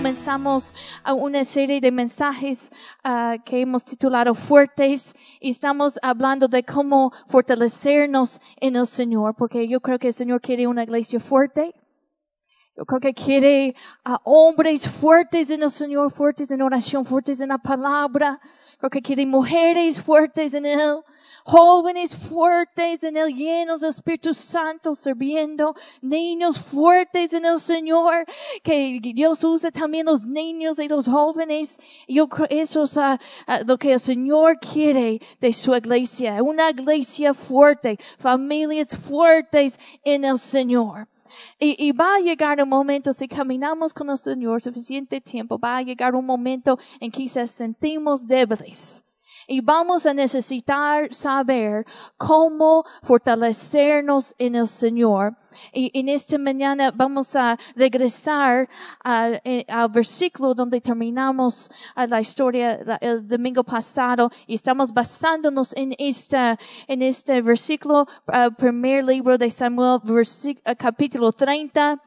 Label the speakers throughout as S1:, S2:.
S1: comenzamos una serie de mensajes ah, que hemos titulado Fuertes y estamos hablando de cómo fortalecernos en el Señor, porque yo creo que el Señor quiere una iglesia fuerte. Yo creo que quiere a hombres fuertes en el Señor, fuertes en oración, fuertes en la palabra. Creo que quiere mujeres fuertes en Él jóvenes fuertes en el llenos del Espíritu Santo sirviendo, niños fuertes en el Señor, que Dios usa también los niños y los jóvenes. Yo creo eso es uh, uh, lo que el Señor quiere de su iglesia, una iglesia fuerte, familias fuertes en el Señor. Y, y, va a llegar un momento, si caminamos con el Señor suficiente tiempo, va a llegar un momento en que se sentimos débiles y vamos a necesitar saber cómo fortalecernos en el Señor. Y en esta mañana vamos a regresar al, eh, versículo donde terminamos la historia el domingo pasado y estamos basándonos en esta, en este versículo, primer libro de Samuel, capítulo 30,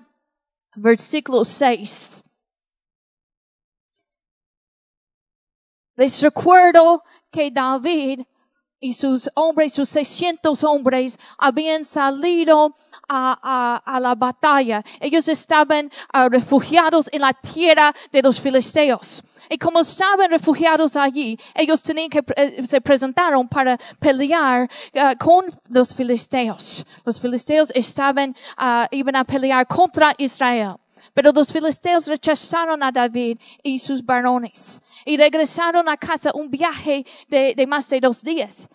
S1: versículo 6. Les recuerdo que David y sus hombres, sus 600 hombres, habían salido a, la batalla. Ellos estaban uh, refugiados en la tierra de los filisteos. Y como estaban refugiados allí, ellos tenían que, eh, se presentaron para pelear uh, con los filisteos. Los filisteos estaban, uh, iban a pelear contra Israel. Pero los filisteos rechazaron a David y sus varones y regresaron a casa un viaje de, más de dos días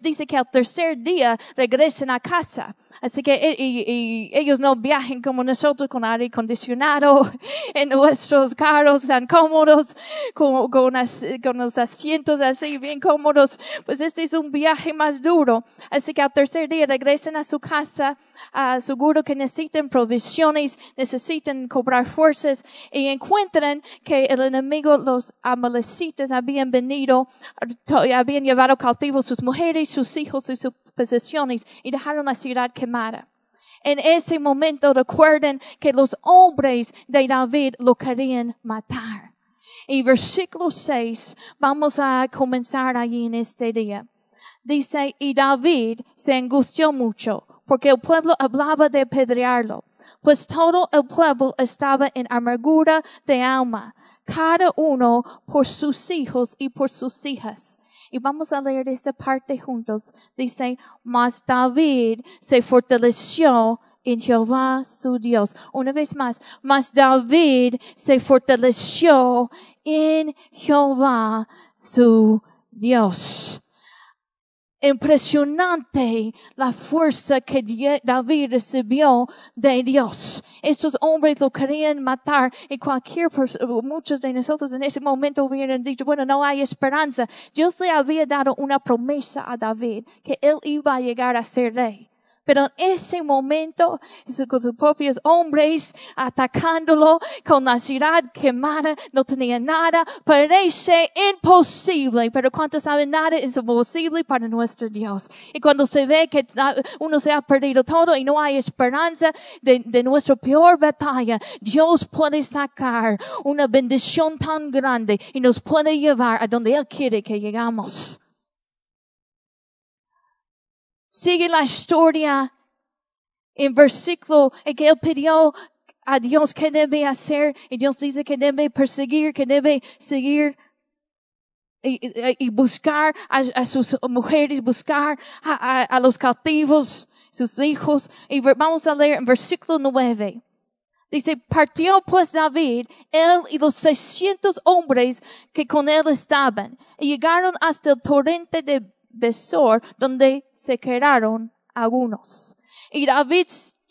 S1: dice que al tercer día regresen a casa. Así que e, y, ellos no viajen como nosotros con aire acondicionado en nuestros carros tan cómodos, con, con, los asientos así bien cómodos. Pues este es un viaje más duro. Así que al tercer día regresen a su casa, uh, seguro que necesiten provisiones, necesitan cobrar fuerzas y encuentran que el enemigo, los amalecitas, habían venido, habían llevado cautivos sus mujeres, sus hijos y sus posesiones y dejaron la ciudad quemada. En ese momento recuerden que los hombres de David lo querían matar. Y versículo 6, vamos a comenzar allí en este día. Dice, y David se angustió mucho porque el pueblo hablaba de apedrearlo, pues todo el pueblo estaba en amargura de alma, cada uno por sus hijos y por sus hijas. Y vamos a leer esta parte juntos. Dice, mas David se fortaleció en Jehová su Dios. Una vez más, mas David se fortaleció en Jehová su Dios impresionante la fuerza que David recibió de Dios. Estos hombres lo querían matar y cualquier muchos de nosotros en ese momento hubieran dicho, bueno, no hay esperanza. Dios le había dado una promesa a David que él iba a llegar a ser rey. Pero en ese momento, con sus propios hombres atacándolo, con la ciudad quemada, no tenía nada, parece imposible. Pero cuando saben nada es imposible para nuestro Dios. Y cuando se ve que uno se ha perdido todo y no hay esperanza de, de nuestra peor batalla, Dios puede sacar una bendición tan grande y nos puede llevar a donde Él quiere que llegamos. Sigue la historia en versículo en que él pidió a Dios que debe hacer y Dios dice que debe perseguir, que debe seguir y, buscar a, sus mujeres, buscar a, los cautivos, sus hijos. Y vamos a leer en versículo 9. Dice, partió pues David, él y los seiscientos hombres que con él estaban, y llegaron hasta el torrente de Besor, donde se quedaron algunos. Y David,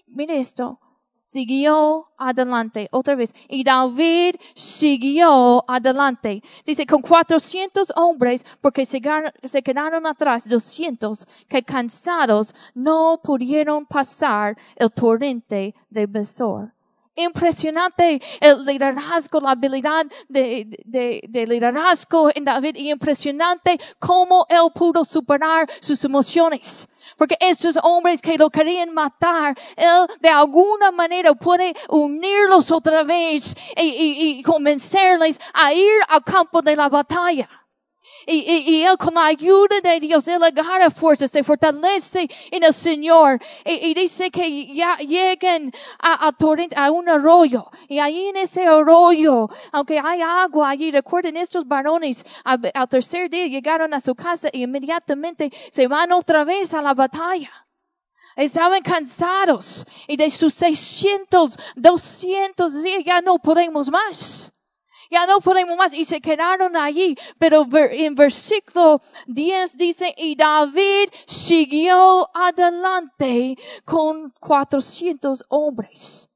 S1: mire esto, siguió adelante, otra vez. Y David siguió adelante. Dice, con cuatrocientos hombres, porque se, quedaron atrás doscientos que cansados no pudieron pasar el torrente de Besor. Impresionante el liderazgo, la habilidad de, de, de, liderazgo en David y impresionante cómo él pudo superar sus emociones. Porque esos hombres que lo querían matar, él de alguna manera puede unirlos otra vez y, y, y convencerles a ir al campo de la batalla. Y, y, y, Él con la ayuda de Dios, Él agarra fuerzas, se fortalece en el Señor. Y, dice que ya lleguen a, a, a, un arroyo. Y ahí en ese arroyo, aunque hay agua allí, recuerden estos varones, al tercer día llegaron a su casa y inmediatamente se van otra vez a la batalla. Estaban cansados y de sus 600, 200 días ya no podemos más. Ya no podemos más. Y se quedaron allí. Pero en versículo 10 dice, y David siguió adelante con 400 hombres.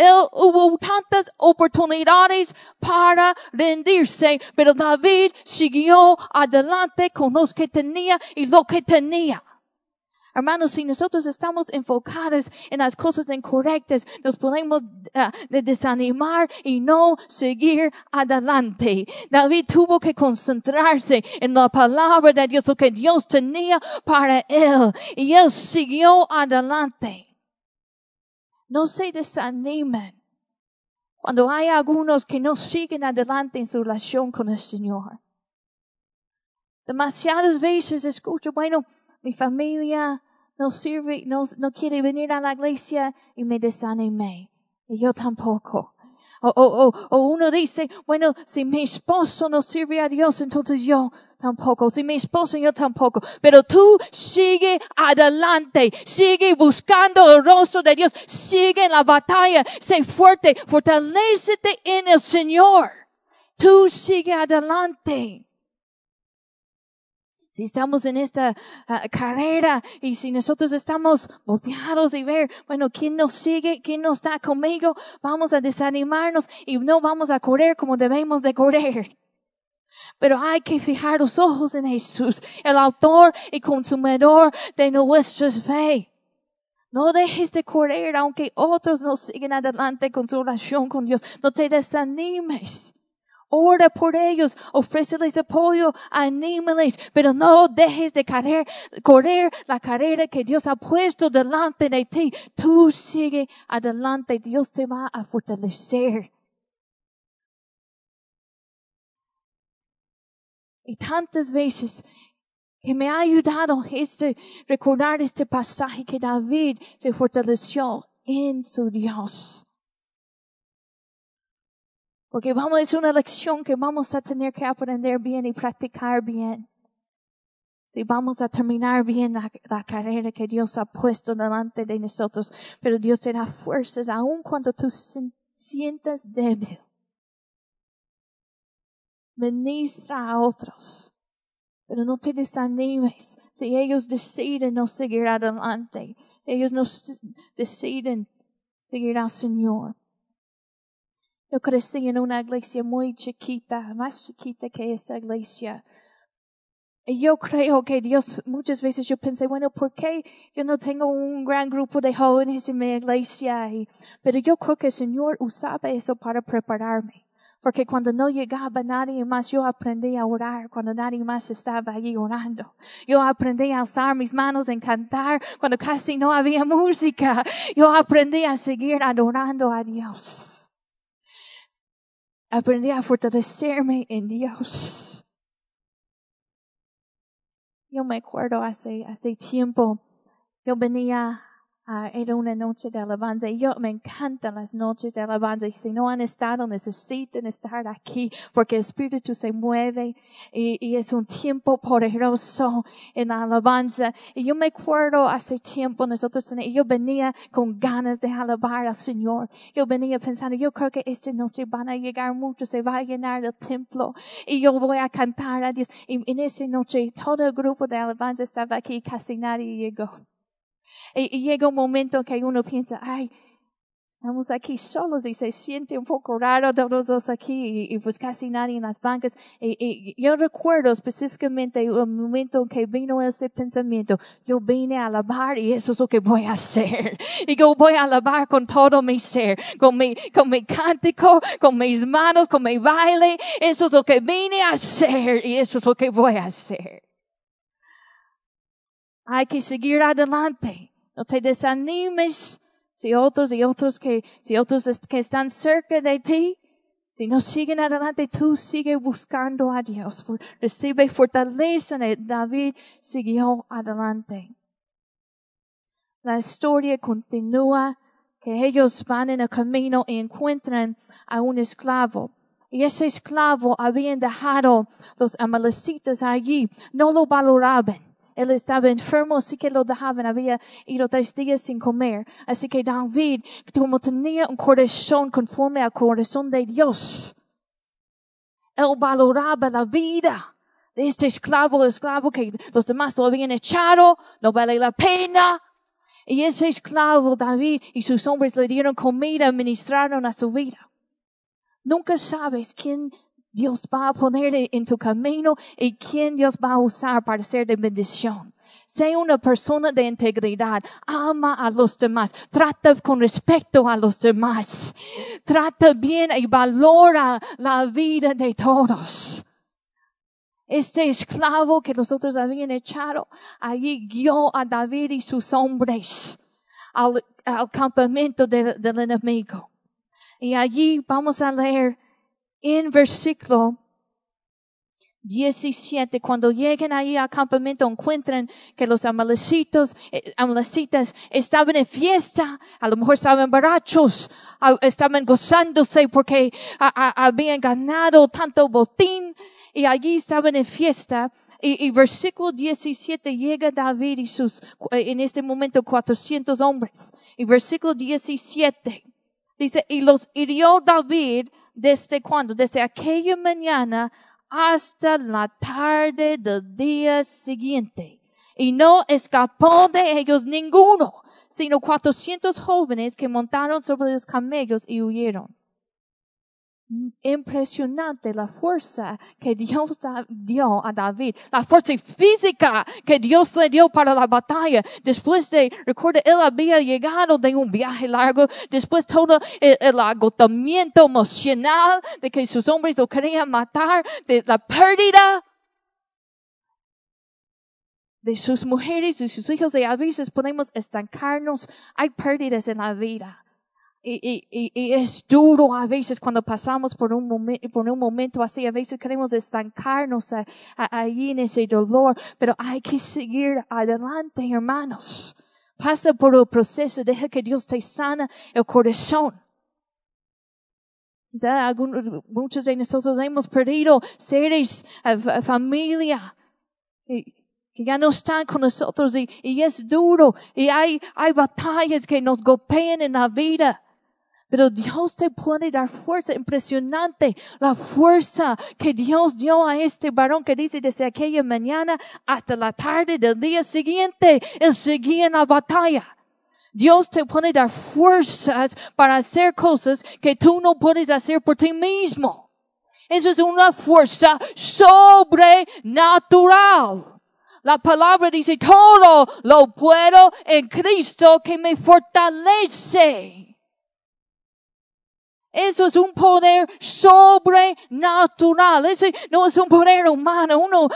S1: Él hubo tantas oportunidades para rendirse, pero David siguió adelante con los que tenía y lo que tenía. Hermanos, si nosotros estamos enfocados en las cosas incorrectas, nos podemos uh, desanimar y no seguir adelante. David tuvo que concentrarse en la palabra de Dios, lo que Dios tenía para él. Y él siguió adelante. No se desanimen cuando hay algunos que no siguen adelante en su relación con el Señor. Demasiadas veces escucho, bueno, mi familia no sirve, no, no quiere venir a la iglesia y me desanimé. Y yo tampoco. O, o, o, uno dice, bueno, si mi esposo no sirve a Dios, entonces yo tampoco. Si mi esposo, yo tampoco. Pero tú sigue adelante. Sigue buscando el rostro de Dios. Sigue en la batalla. Sé fuerte. Fortalecete en el Señor. Tú sigue adelante si estamos en esta ah, carrera y si nosotros estamos volteados y ver, bueno, ¿quién nos sigue? ¿Quién no está conmigo? Vamos a desanimarnos y no vamos a correr como debemos de correr. Pero hay que fijar los ojos en Jesús, el autor y consumidor de nuestra fe. No dejes de correr aunque otros no siguen adelante con su relación con Dios. No te desanimes. Ora por ellos, ofréceles apoyo, anímales, pero no dejes de correr, correr la carrera que Dios ha puesto delante de ti. Tú sigue adelante, Dios te va a fortalecer. Y tantas veces que me ha ayudado este, recordar este pasaje que David se fortaleció en su Dios. Porque vamos, es una lección que vamos a tener que aprender bien y practicar bien. Si vamos a terminar bien la, carrera que Dios ha puesto delante de nosotros, pero Dios te da fuerzas aun cuando tú sientas débil. Ministra a otros, pero no te desanimes si ellos deciden no seguir adelante, ellos no deciden seguir al Señor. Yo crecí en una iglesia muy chiquita, más chiquita que esta iglesia. Y yo creo que Dios, muchas veces yo pensé, bueno, ¿por qué yo no tengo un gran grupo de jóvenes en mi iglesia? pero yo creo que el Señor usaba eso para prepararme. Porque cuando no llegaba nadie más, yo aprendí a orar cuando nadie más estaba allí orando. Yo aprendí a alzar mis manos en cantar cuando casi no había música. Yo aprendí a seguir adorando a Dios. Aprendí a fortalecerme en Dios. Yo me acuerdo hace, hace tiempo, yo venía Ah, era una noche de alabanza. Y yo me encantan las noches de alabanza y si no han estado necesitan estar aquí porque el Espíritu se mueve y, y, es un tiempo poderoso en la alabanza. Y yo me acuerdo hace tiempo nosotros yo venía con ganas de alabar al Señor. Yo venía pensando yo creo que esta noche van a llegar muchos se va a llenar el templo y yo voy a cantar a Dios. Y en esa noche todo el grupo de alabanza estaba aquí casi nadie llegó y, llega un momento que uno piensa, ay, Estamos aquí solos y se siente un poco raro todos los aquí y, pues casi nadie en las bancas. Y, yo recuerdo específicamente el momento en que vino ese pensamiento. Yo vine a alabar y eso es lo que voy a hacer. Y yo voy a alabar con todo mi ser, con mi, con mi cántico, con mis manos, con mi baile. Eso es lo que vine a hacer y eso es lo que voy a hacer. Hay que seguir adelante. No te desanimes si otros y otros que, si otros que están cerca de ti, si no siguen adelante, tú sigue buscando a Dios. Recibe fortaleza. David siguió adelante. La historia continúa que ellos van en el camino y encuentran a un esclavo. Y ese esclavo habían dejado los amalecitas allí. No lo valoraban. Él estaba enfermo, así que lo dejaban. Había ido tres días sin comer. Así que David, como tenía un corazón conforme al corazón de Dios, él valoraba la vida de este esclavo, el esclavo que los demás lo habían echado, no vale la pena. Y ese esclavo, David y sus hombres le dieron comida, ministraron a su vida. Nunca sabes quién Dios va a poner en tu camino y quién Dios va a usar para ser de bendición. Sé una persona de integridad. Ama a los demás. Trata con respeto a los demás. Trata bien y valora la vida de todos. Este esclavo que los otros habían echado, allí guió a David y sus hombres al, campamento del enemigo. Y allí vamos a leer en versículo 17, cuando lleguen ahí al campamento, encuentran que los amalecitos, eh, amalecitas estaban en fiesta, a lo mejor estaban borrachos, estaban gozándose porque habían ganado tanto botín y allí estaban en fiesta. Y, y, versículo 17 llega David y sus, eh, en este momento 400 hombres. Y versículo 17 dice, y los hirió David desde cuando, desde aquella mañana hasta la tarde del día siguiente. Y no escapó de ellos ninguno, sino cuatrocientos jóvenes que montaron sobre los camellos y huyeron impresionante la fuerza que Dios dio a David, la fuerza física que Dios le dio para la batalla. Después de, recuerda, él había llegado de un viaje largo, después todo el, agotamiento emocional de que sus hombres lo querían matar, de la pérdida de sus mujeres y sus hijos, y a veces podemos estancarnos. Hay pérdidas en la vida. Y, y, y, es duro a veces cuando pasamos por un, momento, por un momento así, a veces queremos estancarnos ahí en ese dolor, pero hay que seguir adelante, hermanos. Pasa por el proceso, deja que Dios te sana el corazón. muchos de nosotros hemos perdido seres, familia, que ya no están con nosotros y, y es duro y hay, hay batallas que nos golpean en la vida. Pero Dios te puede dar fuerza impresionante, la fuerza que Dios dio a este varón que dice desde aquella mañana hasta la tarde del día siguiente, él seguía en la batalla. Dios te puede dar fuerzas para hacer cosas que tú no puedes hacer por ti mismo. Eso es una fuerza sobrenatural. La palabra dice, todo lo puedo en Cristo que me fortalece. Eso es un poder sobrenatural. Eso no es un poder humano. Uno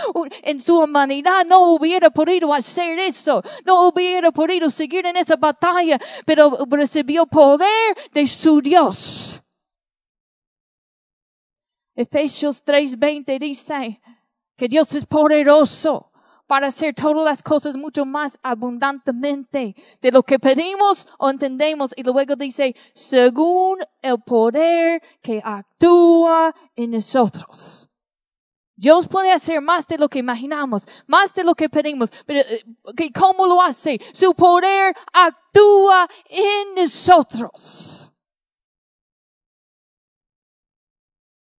S1: en su humanidad no hubiera podido hacer eso. No hubiera podido seguir en esa batalla, pero recibió poder de su Dios. Efesios 3:20 dice que Dios es poderoso para hacer todas las cosas mucho más abundantemente de lo que pedimos o entendemos. Y luego dice, según el poder que actúa en nosotros. Dios puede hacer más de lo que imaginamos, más de lo que pedimos, pero eh, ¿cómo lo hace? Su poder actúa en nosotros.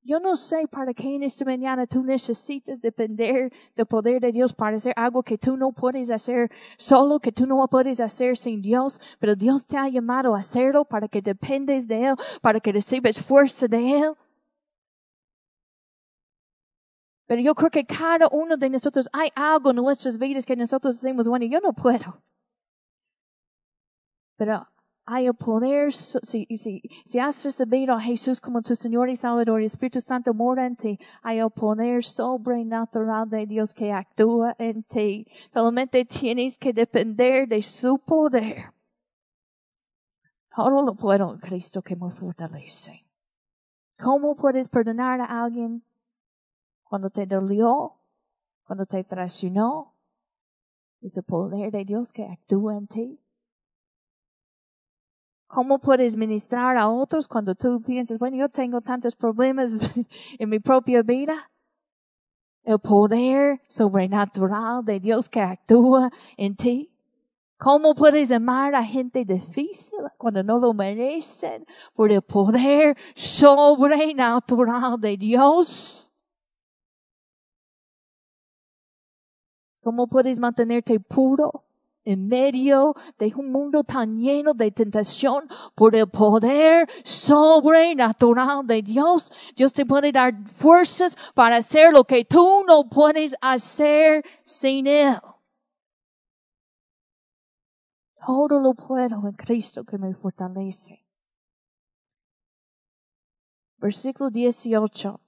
S1: Yo no sé para qué en esta mañana tú necesitas depender del poder de Dios para hacer algo que tú no puedes hacer solo, que tú no puedes hacer sin Dios, pero Dios te ha llamado a hacerlo para que dependes de Él, para que recibes fuerza de Él. Pero yo creo que cada uno de nosotros hay algo en nuestras vidas que nosotros decimos, bueno, yo no puedo. Pero hay poder, si, si, si has recibido a Jesús como tu Señor y Salvador, el Espíritu Santo mora en ti, hay el poder sobrenatural de Dios que actúa en ti. Solamente tienes que depender de su poder. Todo lo puedo en Cristo que me fortalece. ¿Cómo puedes perdonar a alguien cuando te dolió, cuando te traicionó? Es el poder de Dios que actúa en ti. ¿Cómo puedes ministrar a otros cuando tú piensas, bueno, yo tengo tantos problemas en mi propia vida? El poder sobrenatural de Dios que actúa en ti. ¿Cómo puedes amar a gente difícil cuando no lo merecen por el poder sobrenatural de Dios? ¿Cómo puedes mantenerte puro en medio de un mundo tan lleno de tentación por el poder sobrenatural de Dios. Dios te puede dar fuerzas para hacer lo que tú no puedes hacer sin Él. Todo lo puedo en Cristo que me fortalece. Versículo 18.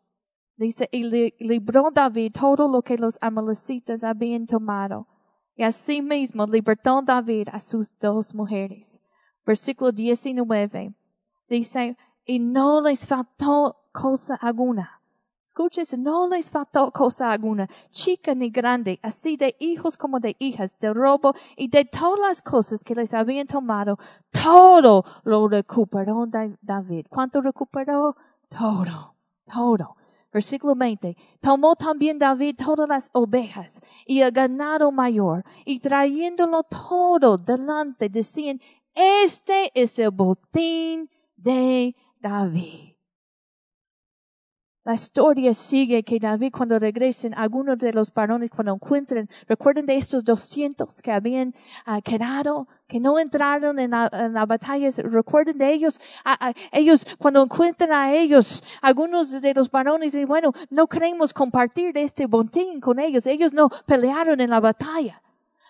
S1: Dice, y libró David todo lo que los amalecitas habían tomado y asimismo libertó David a sus dos mujeres. Versículo 19 dice, y no les faltó cosa alguna. Escuches, no les faltó cosa alguna, chica ni grande, así de hijos como de hijas, de robo y de todas las cosas que les habían tomado, todo lo recuperó David. ¿Cuánto recuperó? Todo, todo. Versículo 20. Tomó también David todas las ovejas y el ganado mayor y trayéndolo todo delante decían, este es el botín de David. La historia sigue que David cuando regresen, algunos de los varones cuando encuentren, recuerden de estos 200 que habían uh, quedado, que no entraron en la, batalla, recuerden de ellos, uh, uh, ellos cuando encuentran a ellos, algunos de los varones dicen, bueno, no queremos compartir este botín con ellos, ellos no pelearon en la batalla.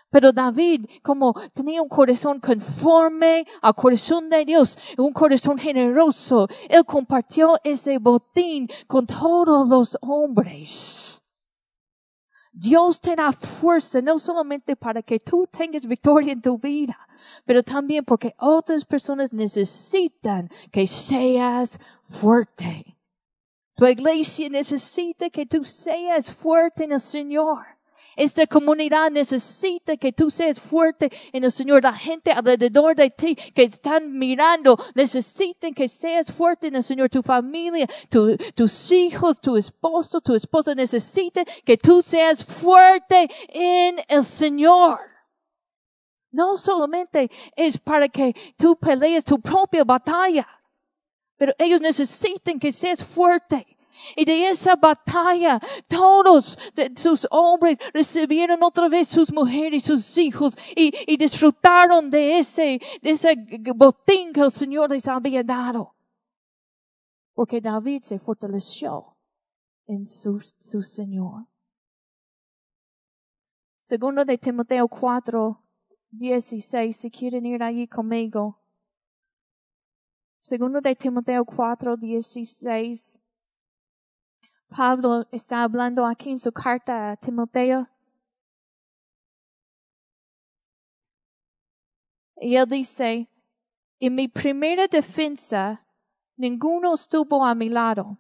S1: Pero David, como tenía un corazón conforme al corazón de Dios, un corazón generoso, él compartió ese botín con todos los hombres. Dios te da fuerza no solamente para que tú tengas victoria en tu vida, pero también porque otras personas necesitan que seas fuerte. Tu iglesia necesita que tú seas fuerte en el Señor. Esta comunidad necesita que tú seas fuerte en el Señor. La gente alrededor de ti que están mirando necesitan que seas fuerte en el Señor. Tu familia, tus hijos, tu esposo, tu esposa necesitan que tú seas fuerte en el Señor. No solamente es para que tú pelees tu propia batalla, pero ellos necesitan que seas fuerte. Y de esa batalla, todos sus hombres recibieron otra vez sus mujeres, sus hijos, y, disfrutaron de ese, de ese botín que el Señor les había dado. Porque David se fortaleció en su, su Señor. Segundo de Timoteo 4, 16, si quieren ir allí conmigo. Segundo de Timoteo 4, 16. Pablo está hablando aquí en su carta a Timoteo. Y él dice, en mi primera defensa, ninguno estuvo a mi lado,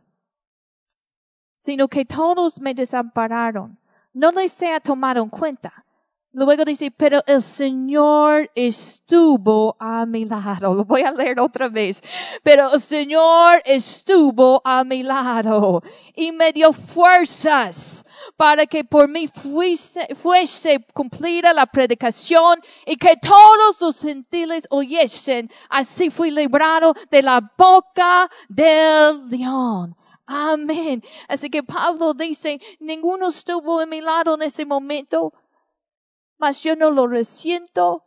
S1: sino que todos me desampararon. No les sea tomado en cuenta. Luego dice, pero el Señor estuvo a mi lado. Lo voy a leer otra vez. Pero el Señor estuvo a mi lado y me dio fuerzas para que por mí fuese, fuese cumplida la predicación y que todos los gentiles oyesen. Así fui librado de la boca del león. Amén. Así que Pablo dice, ninguno estuvo en mi lado en ese momento, mas yo no lo resiento.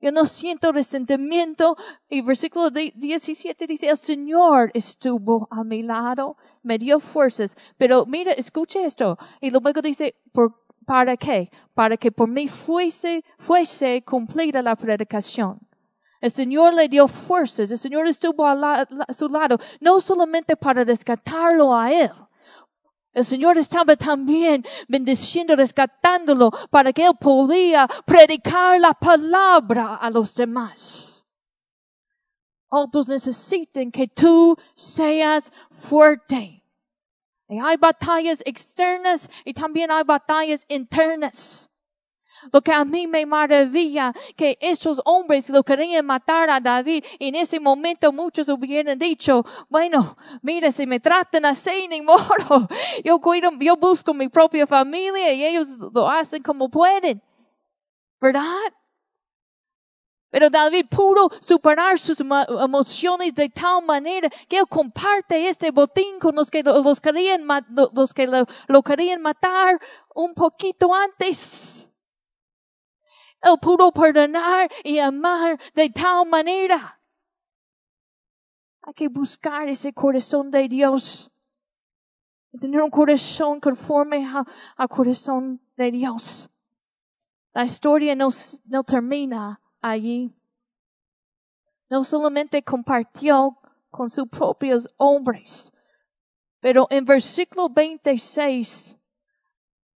S1: Yo no siento resentimiento. Y versículo 17 dice, el Señor estuvo a mi lado, me dio fuerzas. Pero mira, escuche esto. Y luego dice, ¿por, ¿para qué? Para que por mí fuese, fuese cumplida la predicación. El Señor le dio fuerzas, el Señor estuvo a, su lado, no solamente para rescatarlo a él. El Señor estaba también bendiciendo, rescatándolo para que él podía predicar la palabra a los demás. Otros necesitan que tú seas fuerte. Y hay batallas externas y también hay batallas internas. Lo que a mí me maravilla que esos hombres lo querían matar a David. En ese momento muchos hubieran dicho, bueno, mire, si me tratan así, ni modo. Yo cuido, yo busco mi propia familia y ellos lo hacen como pueden. ¿Verdad? Pero David pudo superar sus emociones de tal manera que él comparte este botín con los que, los querían, los que lo querían matar un poquito antes. Él pudo perdonar y amar de tal manera. Hay que buscar ese corazón de Dios. Tener un corazón conforme al corazón de Dios. La historia no, no termina allí. No solamente compartió con sus propios hombres, pero en versículo 26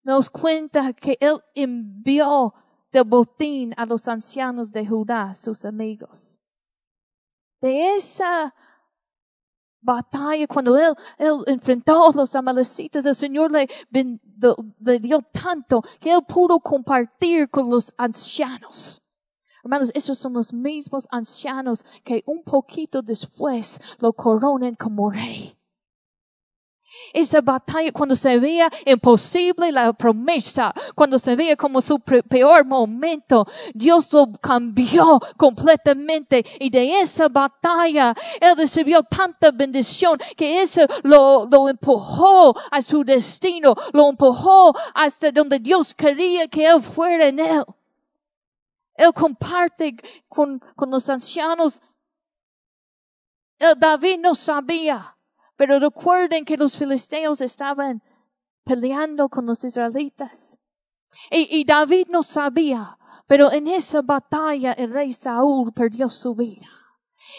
S1: nos cuenta que Él envió del botín a los ancianos de Judá, sus amigos. De esa batalla, cuando él, él enfrentó a los amalecitas, el Señor le, le dio tanto que él pudo compartir con los ancianos. Hermanos, esos son los mismos ancianos que un poquito después lo coronan como rey. Esa batalla cuando se veía imposible la promesa, cuando se veía como su peor momento, Dios lo cambió completamente y de esa batalla Él recibió tanta bendición que eso lo, empujó a su destino, lo empujó hasta donde Dios quería que Él fuera en Él. Él comparte con, con los ancianos. El David no sabía pero recuerden que los filisteos estaban peleando con los israelitas. Y, David no sabía, pero en esa batalla el rey Saúl perdió su vida.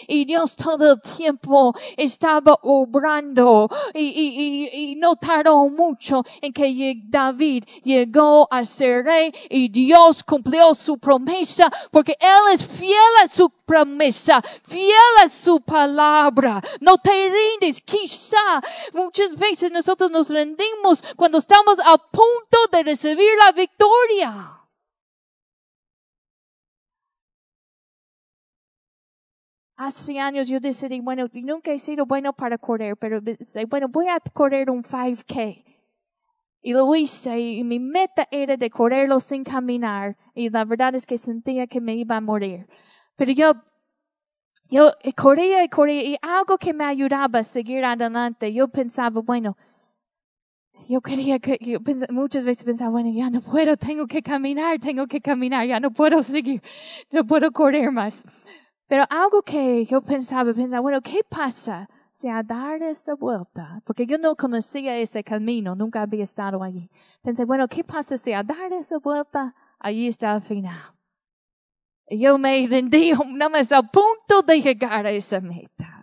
S1: Y Dios todo el tiempo estaba obrando y, y, y, no tardó mucho en que David llegó a ser rey y Dios cumplió su promesa porque Él es fiel a su promesa, fiel a su palabra. No te rindes. Quizá muchas veces nosotros nos rendimos cuando estamos a punto de recibir la victoria. Hace años yo decidí, bueno, nunca he sido bueno para correr, pero bueno, voy a correr un 5K. Y lo hice y mi meta era de correrlo sin caminar. Y la verdad es que sentía que me iba a morir. Pero yo, yo corría y corría y algo que me ayudaba a seguir adelante. Yo pensaba, bueno, yo quería que, yo muchas veces pensaba, bueno, ya no puedo, tengo que caminar, tengo que caminar, ya no puedo seguir, no puedo correr más. Pero algo que yo pensaba, pensaba, bueno, ¿qué pasa si a dar esta vuelta? Porque yo no conocía ese camino, nunca había estado allí. Pensé, bueno, ¿qué pasa si a dar esa vuelta? Allí está el final. Y yo me rendí, no me a punto de llegar a esa meta.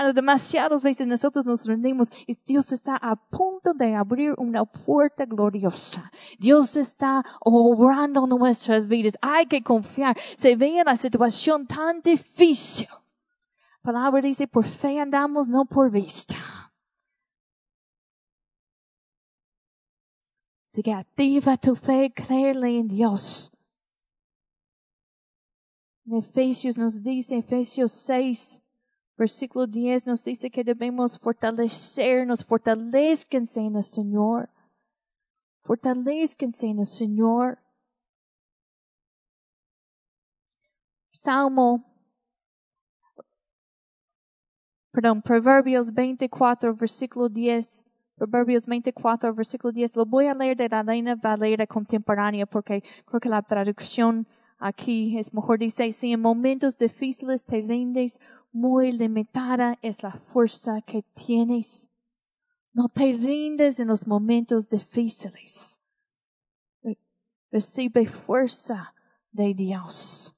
S1: A demasiadas veces nosotros nos rendimos y Dios está a punto de abrir una puerta gloriosa. Dios está obrando nuestras vidas. Hay que confiar. Se ve la situación tan difícil. La palabra dice, por fe andamos, no por vista. Así que activa tu fe, créele en Dios. Efesios nos dice, Efesios 6, Versículo 10 nos dice que debemos fortalecernos, fortalezcanse en el Señor. Fortalezcanse en el Señor. Salmo perdón, Proverbios 24, versículo 10. Proverbios 24, versículo 10. Lo voy a leer de la Reina Valera contemporánea porque creo que la traducción aquí es mejor. Dice, si en momentos difíciles te rindes, muy limitada es la fuerza que tienes. No te rindes en los momentos difíciles. Recibe fuerza de Dios.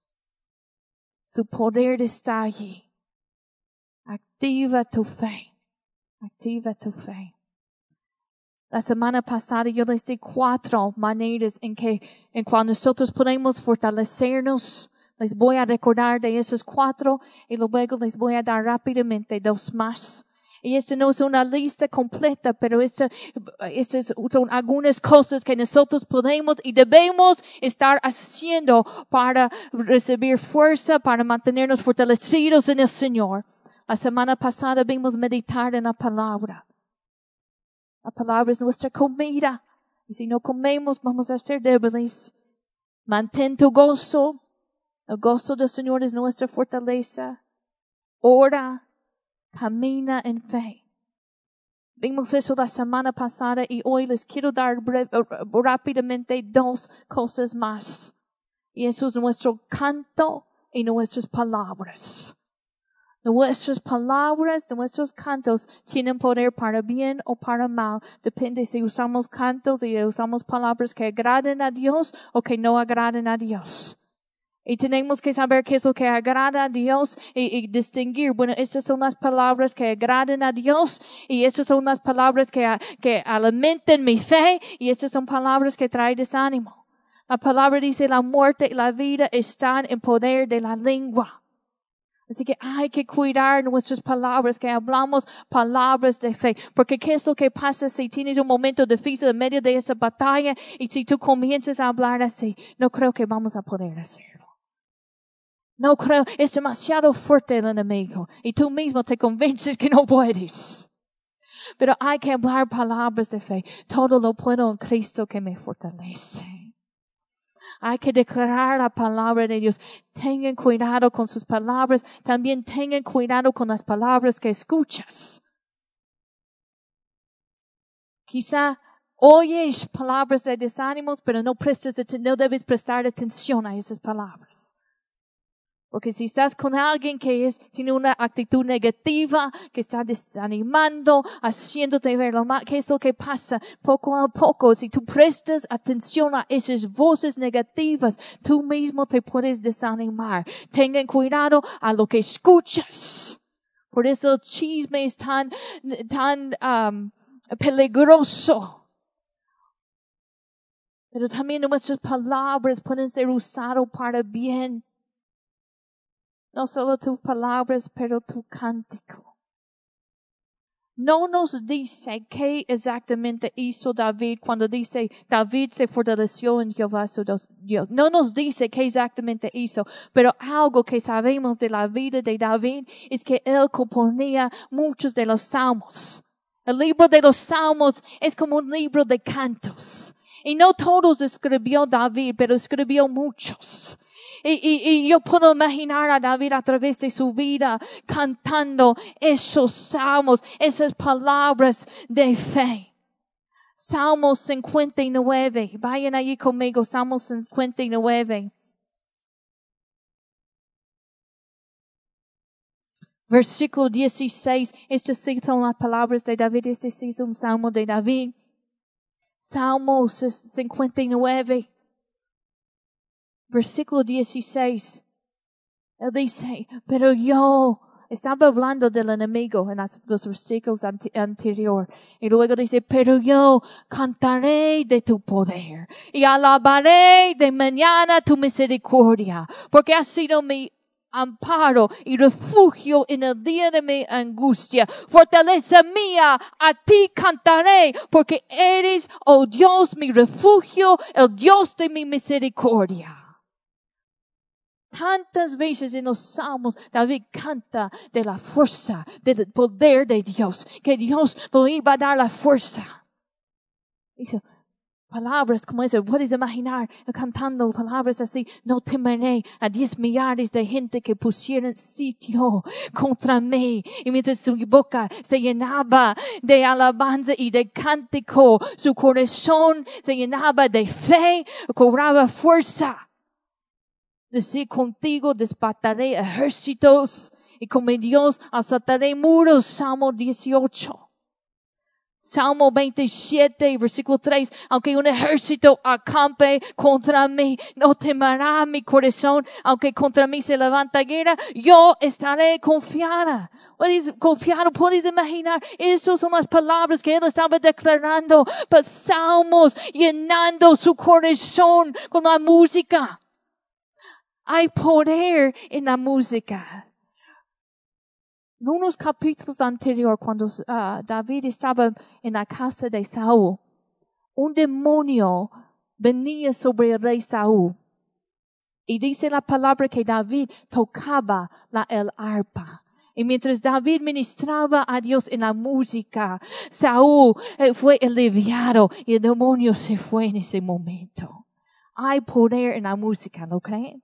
S1: Su poder está allí. Activa tu fe. Activa tu fe. La semana pasada yo les di cuatro maneras en que en cual nosotros podemos fortalecernos. Les voy a recordar de esos cuatro y luego les voy a dar rápidamente dos más. Y esto no es una lista completa, pero esto, son algunas cosas que nosotros podemos y debemos estar haciendo para recibir fuerza, para mantenernos fortalecidos en el Señor. La semana pasada vimos meditar en la palabra. La palabra es nuestra comida. Y si no comemos, vamos a ser débiles. Mantén tu gozo. El gozo del Señor es nuestra fortaleza. Ora camina en fe. Vimos eso la semana pasada y hoy les quiero dar rápidamente dos cosas más. Y eso es nuestro canto y nuestras palabras. Nuestras palabras, nuestros cantos tienen poder para bien o para mal. Depende si usamos cantos y usamos palabras que agraden a Dios o que no agraden a Dios. Y tenemos que saber qué es lo que agrada a Dios y, distinguir, bueno, estas son las palabras que agradan a Dios y estas son las palabras que, que alimentan mi fe y estas son palabras que traen desánimo. La palabra dice la muerte y la vida están en poder de la lengua. Así que hay que cuidar nuestras palabras, que hablamos palabras de fe. Porque ¿qué es lo que pasa si tienes un momento difícil en medio de esa batalla y si tú comienzas a hablar así? No creo que vamos a poder hacer. No creo, es demasiado fuerte el enemigo y tú mismo te convences que no puedes. Pero hay que hablar palabras de fe. Todo lo puedo en Cristo que me fortalece. Hay que declarar la palabra de Dios. Tengan cuidado con sus palabras. También tengan cuidado con las palabras que escuchas. Quizá oyes palabras de desánimos, pero no prestes, no debes prestar atención a esas palabras. Porque si estás con alguien que es, tiene una actitud negativa, que está desanimando, haciéndote ver lo mal, ¿qué es lo que pasa? Poco a poco, si tú prestas atención a esas voces negativas, tú mismo te puedes desanimar. Tengan cuidado a lo que escuchas. Por eso el chisme es tan, tan um, peligroso. Pero también nuestras palabras pueden ser usadas para bien. No solo tus palabras, pero tu cántico. No nos dice qué exactamente hizo David cuando dice David se fortaleció en Jehová su Dios. No nos dice qué exactamente hizo, pero algo que sabemos de la vida de David es que él componía muchos de los salmos. El libro de los salmos es como un libro de cantos. Y no todos escribió David, pero escribió muchos. Y, yo puedo imaginar a David a través de su vida cantando esos salmos, esas palabras de fe. Salmos 59. Vayan allí conmigo, Salmos 59. Versículo 16. Estas son las palabras de David. Este es un salmo de David. Salmos 59 versículo 16. Él dice, pero yo, estaba hablando del enemigo en los versículos anteriores. Y luego dice, pero yo cantaré de tu poder y alabaré de mañana tu misericordia, porque has sido mi amparo y refugio en el día de mi angustia. Fortaleza mía, a ti cantaré, porque eres, oh Dios, mi refugio, el Dios de mi misericordia. Tantas veces en los salmos David canta de la fuerza, del poder de Dios, que Dios lo iba a dar la fuerza. Dice, palabras como eso. Puedes imaginar cantando palabras así. No temeré a diez millares de gente que pusieron sitio contra mí. Y mientras su boca se llenaba de alabanza y de cántico, su corazón se llenaba de fe, cobraba fuerza. Decir contigo despataré ejércitos y con mi Dios asaltaré muros. Salmo 18. Salmo 27, versículo 3, aunque un ejército acampe contra mí, no temerá mi corazón, aunque contra mí se levanta guerra, yo estaré confiada. Puedes confiar, puedes imaginar, esas son las palabras que él estaba declarando, pero salmos llenando su corazón con la música. Hay poder en la música. En unos capítulos anteriores, cuando uh, David estaba en la casa de Saúl, un demonio venía sobre el rey Saúl. Y dice la palabra que David tocaba la el arpa. Y mientras David ministraba a Dios en la música, Saúl eh, fue aliviado y el demonio se fue en ese momento. Hay poder en la música, ¿lo creen?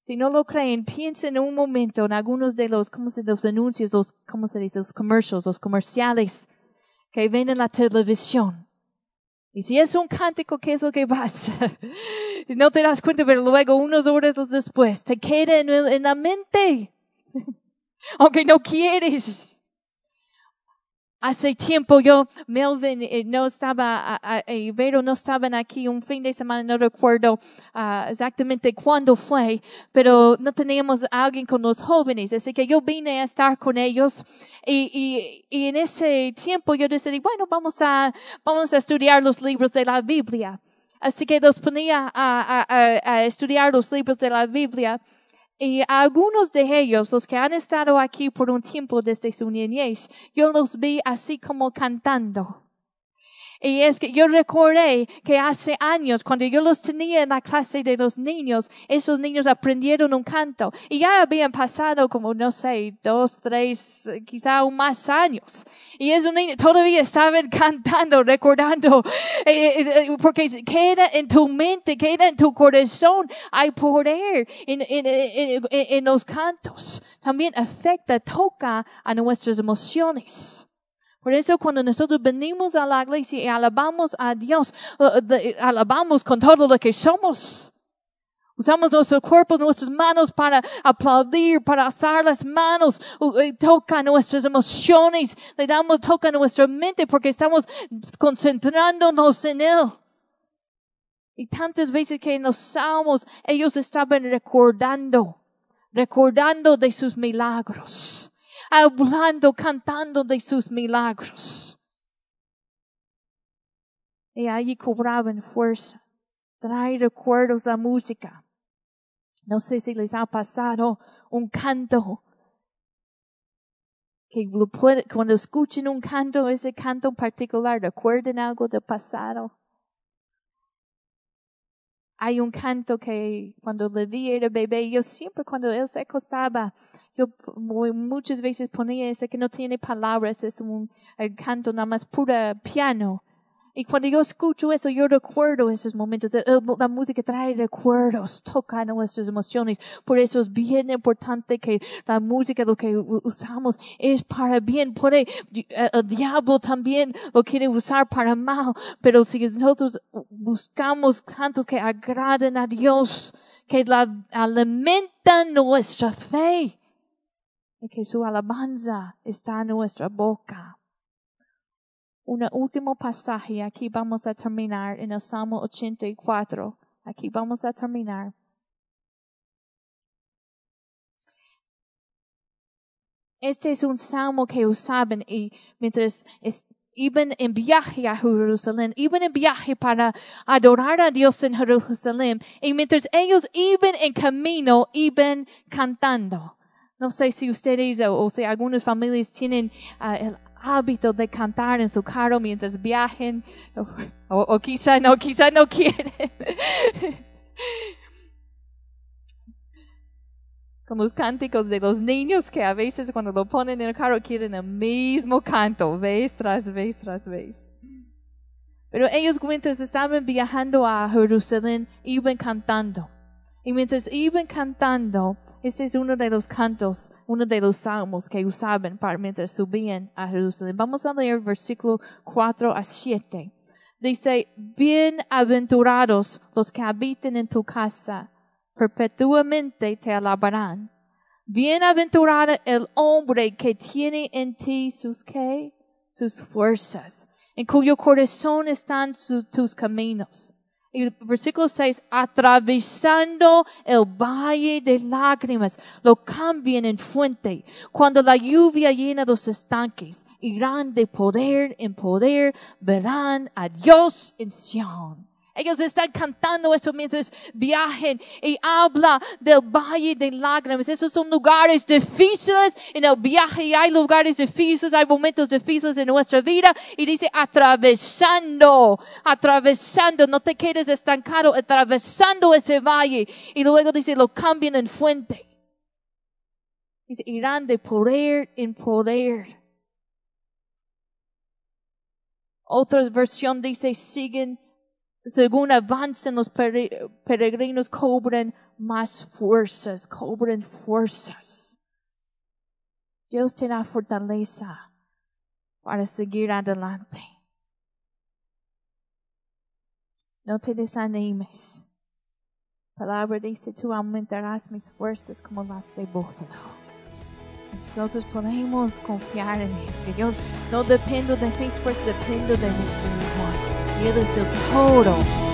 S1: Si no lo creen, piensen un momento en algunos de los, ¿cómo se los anuncios, los, ¿cómo se dice? Los commercials, los comerciales que ven en la televisión. Y si es un cántico, ¿qué es lo que pasa? no te das cuenta, pero luego, unas horas después, te queda en, en la mente. Aunque no quieres. Hace tiempo yo, Melvin, eh, no estaba, Vero no estaban aquí un fin de semana, no recuerdo uh, exactamente cuándo fue, pero no teníamos a alguien con los jóvenes, así que yo vine a estar con ellos y, y, y en ese tiempo yo decidí, bueno, vamos a, vamos a estudiar los libros de la Biblia. Así que los ponía a, a, a estudiar los libros de la Biblia. Y algunos de ellos, los que han estado aquí por un tiempo desde su niñez, yo los vi así como cantando. Y es que yo recordé que hace años, cuando yo los tenía en la clase de los niños, esos niños aprendieron un canto. Y ya habían pasado como, no sé, dos, tres, quizá aún más años. Y esos niños todavía estaban cantando, recordando, eh, eh, eh, porque queda en tu mente, queda en tu corazón. Hay poder en, en, en, en los cantos. También afecta, toca a nuestras emociones. Por eso cuando nosotros venimos a la iglesia y alabamos a Dios, uh, alabamos con todo lo que somos. Usamos nuestros cuerpos, nuestras manos para aplaudir, para alzar las manos, toca nuestras emociones, le damos toca a nuestra mente porque estamos concentrándonos en Él. Y tantas veces que en los salmos ellos estaban recordando, recordando de sus milagros hablando, cantando de sus milagros. Y allí cobraban fuerza. Trae recuerdos a música. No sé si les ha pasado un canto que cuando escuchen un canto, ese canto en particular, recuerden algo del pasado. Hay un canto que cuando Levi era bebé, yo siempre cuando él se acostaba, yo muchas veces ponía ese que no tiene palabras, es un canto nada más pura piano. Y cuando yo escucho eso, yo recuerdo esos momentos. La música trae recuerdos, toca nuestras emociones. Por eso es bien importante que la música, lo que usamos, es para bien. Puede, el diablo también lo quiere usar para mal. Pero si nosotros buscamos cantos que agraden a Dios, que la, alimentan nuestra fe, y que su alabanza está en nuestra boca un último pasaje. Aquí vamos a terminar en el Salmo 84. Aquí vamos a terminar. Este es un salmo que usaban y mientras iban en viaje a Jerusalén, iban en viaje para adorar a Dios en Jerusalén y mientras ellos iban en camino, iban cantando. No sé si ustedes o, si algunas familias tienen uh, el hábito de cantar en su carro mientras viajen, o, o quizá no, quizá no quieren. Como los cánticos de los niños que a veces cuando lo ponen en el carro quieren el mismo canto, vez tras vez tras vez. Pero ellos mientras estaban viajando a Jerusalén, iban cantando. Y mientras iban cantando, ese es uno de los cantos, uno de los salmos que usaban para mientras subían a Jerusalén. Vamos a leer versículo 4 a 7. Dice, bienaventurados los que habitan en tu casa, perpetuamente te alabarán. Bienaventurado el hombre que tiene en ti sus qué? Sus fuerzas, en cuyo corazón están tus caminos. Versículo 6, atravesando el valle de lágrimas, lo cambian en fuente. Cuando la lluvia llena los estanques, irán de poder en poder, verán a Dios en Sion. Ellos están cantando eso mientras viajen y habla del valle de lágrimas. Esos son lugares difíciles en el viaje y hay lugares difíciles, hay momentos difíciles en nuestra vida y dice atravesando, atravesando, no te quedes estancado, atravesando ese valle y luego dice lo cambian en fuente. Dice irán de poder en poder. Otra versión dice siguen según avancen los peregrinos, cobran más fuerzas, cobran fuerzas. Dios te da fortaleza para seguir adelante. No te desanimes. La palabra dice, tú aumentarás mis fuerzas como las de búfalo. Nosotros podemos confiar en. Que yo no dependo de mis fuerzas, dependo de mi Señor. Él es el todo